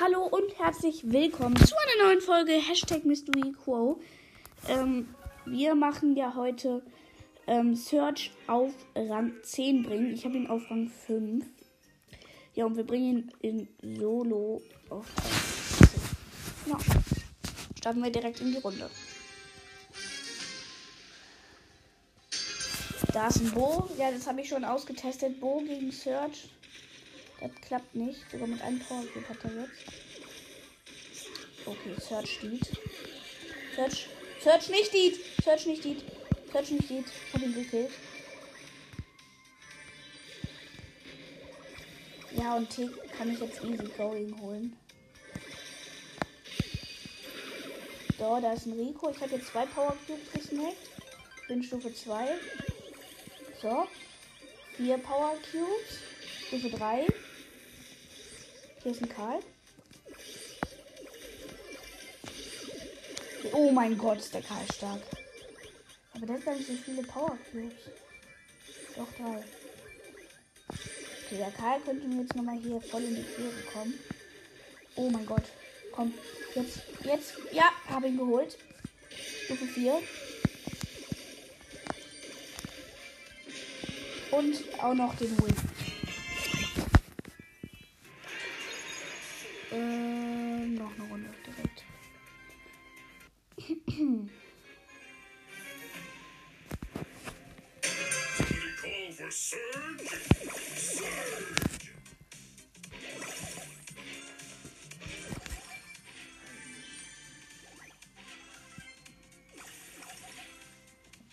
Hallo und herzlich willkommen zu einer neuen Folge Hashtag Mystery Quo. Ähm, wir machen ja heute ähm, Search auf Rang 10 bringen. Ich habe ihn auf Rang 5. Ja, und wir bringen ihn in Solo auf Rang 10. Ja. Starten wir direkt in die Runde. Da ist ein Bo. Ja, das habe ich schon ausgetestet. Bo gegen Search. Das klappt nicht. Sogar mit einem Power Cube hat er jetzt. Okay, Search steht. Search. Search nicht Deed. Search nicht Deed. Search nicht Deed. Hab ihn gekillt. Ja, und T kann ich jetzt easy going holen. So, da ist ein Rico. Ich habe jetzt zwei Power Cubes gesnackt. Bin Stufe 2. So. Vier Power Cubes. Stufe 3. Hier ist ein Karl. Oh mein Gott, ist der Karl stark. Aber der hat gar nicht so viele Power Cubes. Doch, drei. Okay, der Karl könnte mir jetzt nochmal hier voll in die Quere kommen. Oh mein Gott. Komm, jetzt, jetzt. Ja, habe ihn geholt. Stufe 4. Und auch noch den Win. Okay,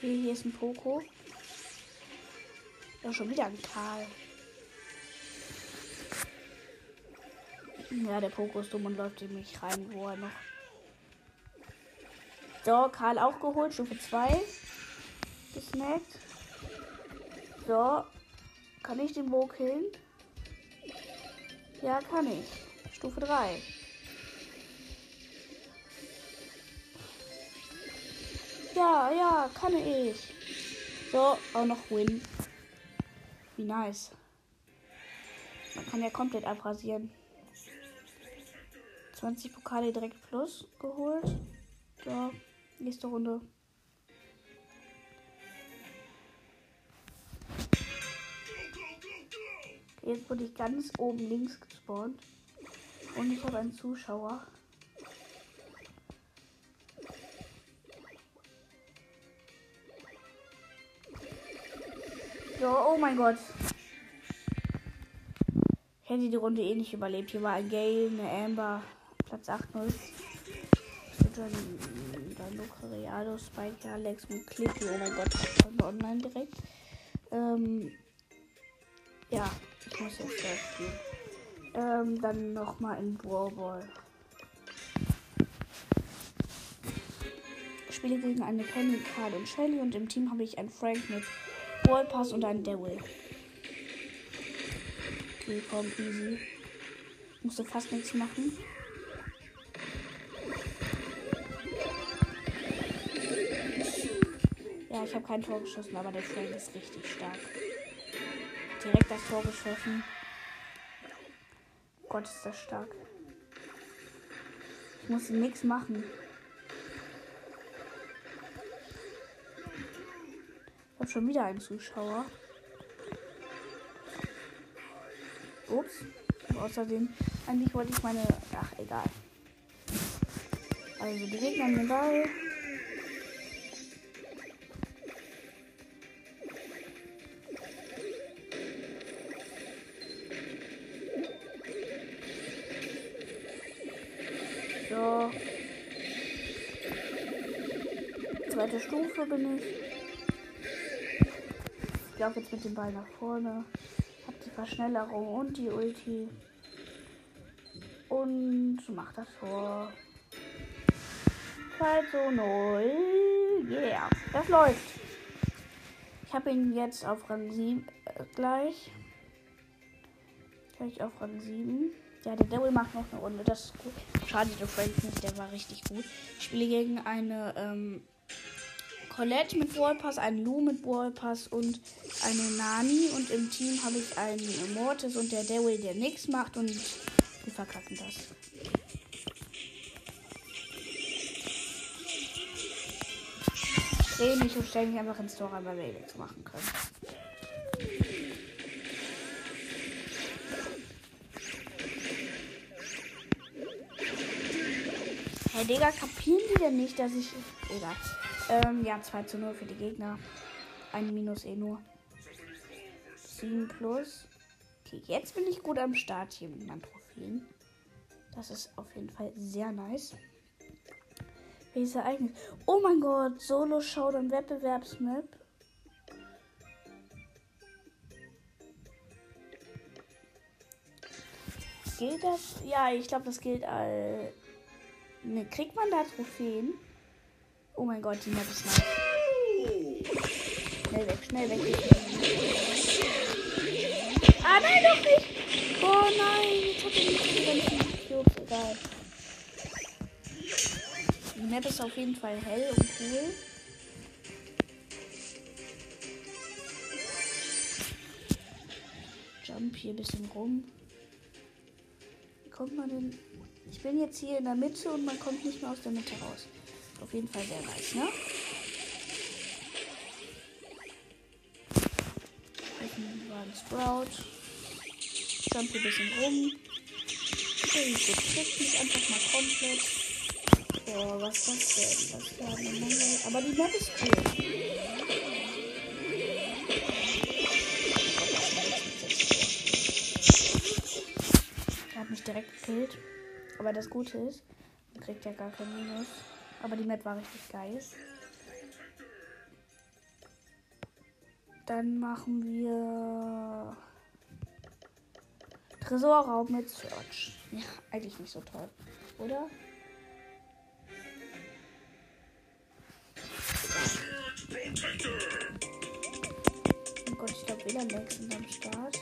hier ist ein Poco. Ja, schon wieder ein Karl. Ja, der Poco ist dumm und läuft in mich rein, wo er noch. So, Karl auch geholt, Stufe 2. Gesnackt. So. Kann ich den Bo killen? Ja, kann ich. Stufe 3. Ja, ja, kann ich. So, auch noch Win. Wie nice. Man kann ja komplett abrasieren. 20 Pokale direkt plus geholt. So, nächste Runde. Jetzt wurde ich ganz oben links gespawnt. Und ich habe einen Zuschauer. So, oh mein Gott. Ich hätte die Runde eh nicht überlebt. Hier war ein Gale, eine Amber, Platz 8-0. Dann, dann Luca Realo, Spike, Alex und Clippy. Oh mein Gott, online direkt. Ähm, ja, ich muss jetzt selbst spielen. Ähm, dann nochmal in Brawl Ball. Ich spiele gegen eine Penny, Carl und Shelly und im Team habe ich einen Frank mit Ballpass und einen Devil. Okay, komm, easy. Musste fast nichts machen. Ja, ich habe kein Tor geschossen, aber der Frank ist richtig stark. Direkt das Tor geschossen. Gott, ist das stark. Ich musste nichts machen. Ich habe schon wieder einen Zuschauer. Ups. Außerdem, eigentlich wollte ich meine. Ach, egal. Also, die Gegner den Ball. So. Zweite Stufe bin ich. Ich laufe jetzt mit dem Ball nach vorne. Hab die Verschnellerung und die Ulti. Und mach das Tor. 2 zu 0. Yeah. Das läuft. Ich habe ihn jetzt auf Rang 7 äh, gleich. Gleich auf Rang 7. Ja, der Devil macht noch eine Runde. Das ist gut. Schade, der Frank nicht. Der war richtig gut. Ich spiele gegen eine ähm, Colette mit Wallpass, einen Lou mit Wallpass und eine Nani. Und im Team habe ich einen Mortis und der Devil, der nichts macht. Und Wir verkacken das. Dreh mich und stell mich einfach ins Tor weil wir eh nichts machen können. Hey Digga, kapieren die denn nicht, dass ich. Egal. Ähm, ja, 2 zu 0 für die Gegner. Ein Minus eh nur. 7 plus. Okay, jetzt bin ich gut am Start hier mit meinen Trophäen. Das ist auf jeden Fall sehr nice. Welches Ereignis? Oh mein Gott, Solo Showdown Wettbewerbsmap. Gilt das? Ja, ich glaube, das gilt all. Ne, kriegt man da Trophäen? Oh mein Gott, die Map ist nice. Schnell weg, schnell weg. Ah, nein, doch nicht. Oh nein, jetzt hat er nicht die ganzen Cubes. Egal. Die Map ist auf jeden Fall hell und cool. Jump hier ein bisschen rum. Kommt man denn? Ich bin jetzt hier in der Mitte und man kommt nicht mehr aus der Mitte raus. Auf jeden Fall sehr nice, ne? Hier war ein Sprout. Jump ein bisschen rum. Okay, gut, trifft mich einfach mal komplett. Boah, was ist das denn? Das war eine Menge. Aber die Map ist cool. Direkt gekillt. Aber das Gute ist, man kriegt ja gar kein Minus. Aber die Map war richtig geil. Dann machen wir Tresorraum mit Search. Ja, eigentlich nicht so toll, oder? Oh Gott, ich glaube, WLAN-Lags sind am Start.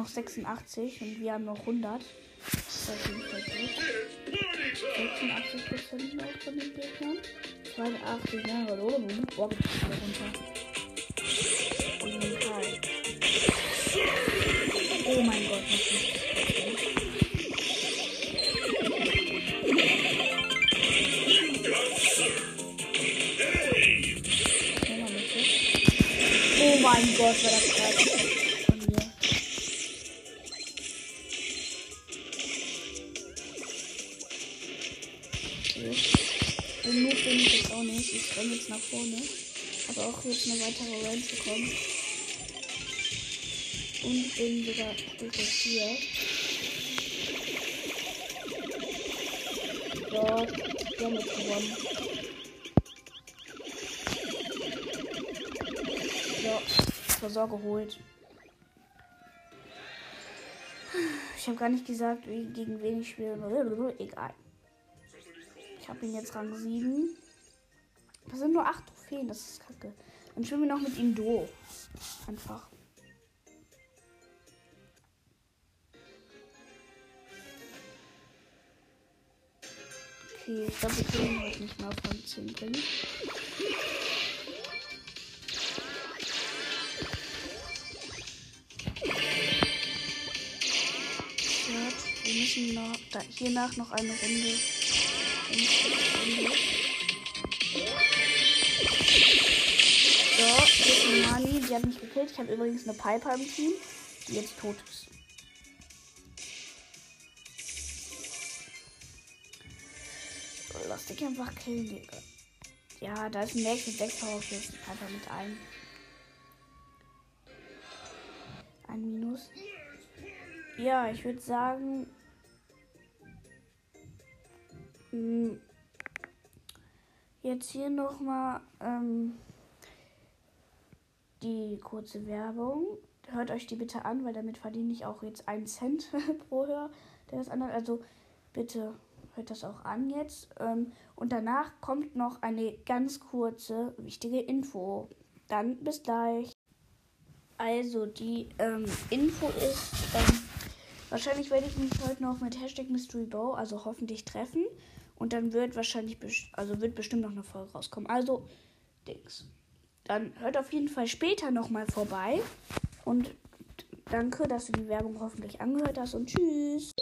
Noch 86 und wir haben noch 100. Das ist auf jeden Fall gut. 86 Prozent noch von den Gegnern. 82 Jahre nun. Boah, geht das wieder runter. Oh mein Gott, nicht. Nochmal bitte. Oh mein Gott, war das Okay. Den Move bin ich jetzt auch nicht. Ich renne jetzt nach vorne. Habe auch jetzt eine weitere Range bekommen. Und bin sogar Stufe 4. So, wir haben jetzt gewonnen. So, Tresor geholt. Ich habe gar nicht gesagt, gegen wen ich spiele. Egal. Habe ihn jetzt Rang 7. Das sind nur 8 Trophäen, das ist kacke. Dann spielen wir noch mit ihm Duo. Einfach. Okay, ich glaube, wir können heute nicht mehr von 10 bringen. Wir müssen noch, da, hiernach noch eine Runde. So, hier ist eine Mani, die hat mich gekillt. Ich habe übrigens eine Piper im Team, die jetzt tot ist. Lass dich einfach killen, Digga. Ja, da ist ein Max mit 6 Power für Piper mit einem. Ein Minus. Ja, ich würde sagen. Mh, Jetzt hier nochmal ähm, die kurze Werbung. Hört euch die bitte an, weil damit verdiene ich auch jetzt einen Cent pro Hör. Der das andere. Also bitte hört das auch an jetzt. Ähm, und danach kommt noch eine ganz kurze, wichtige Info. Dann bis gleich. Also die ähm, Info ist, ähm, wahrscheinlich werde ich mich heute noch mit Hashtag Mystery also hoffentlich treffen. Und dann wird wahrscheinlich, also wird bestimmt noch eine Folge rauskommen. Also, Dings. Dann hört auf jeden Fall später nochmal vorbei. Und danke, dass du die Werbung hoffentlich angehört hast und tschüss.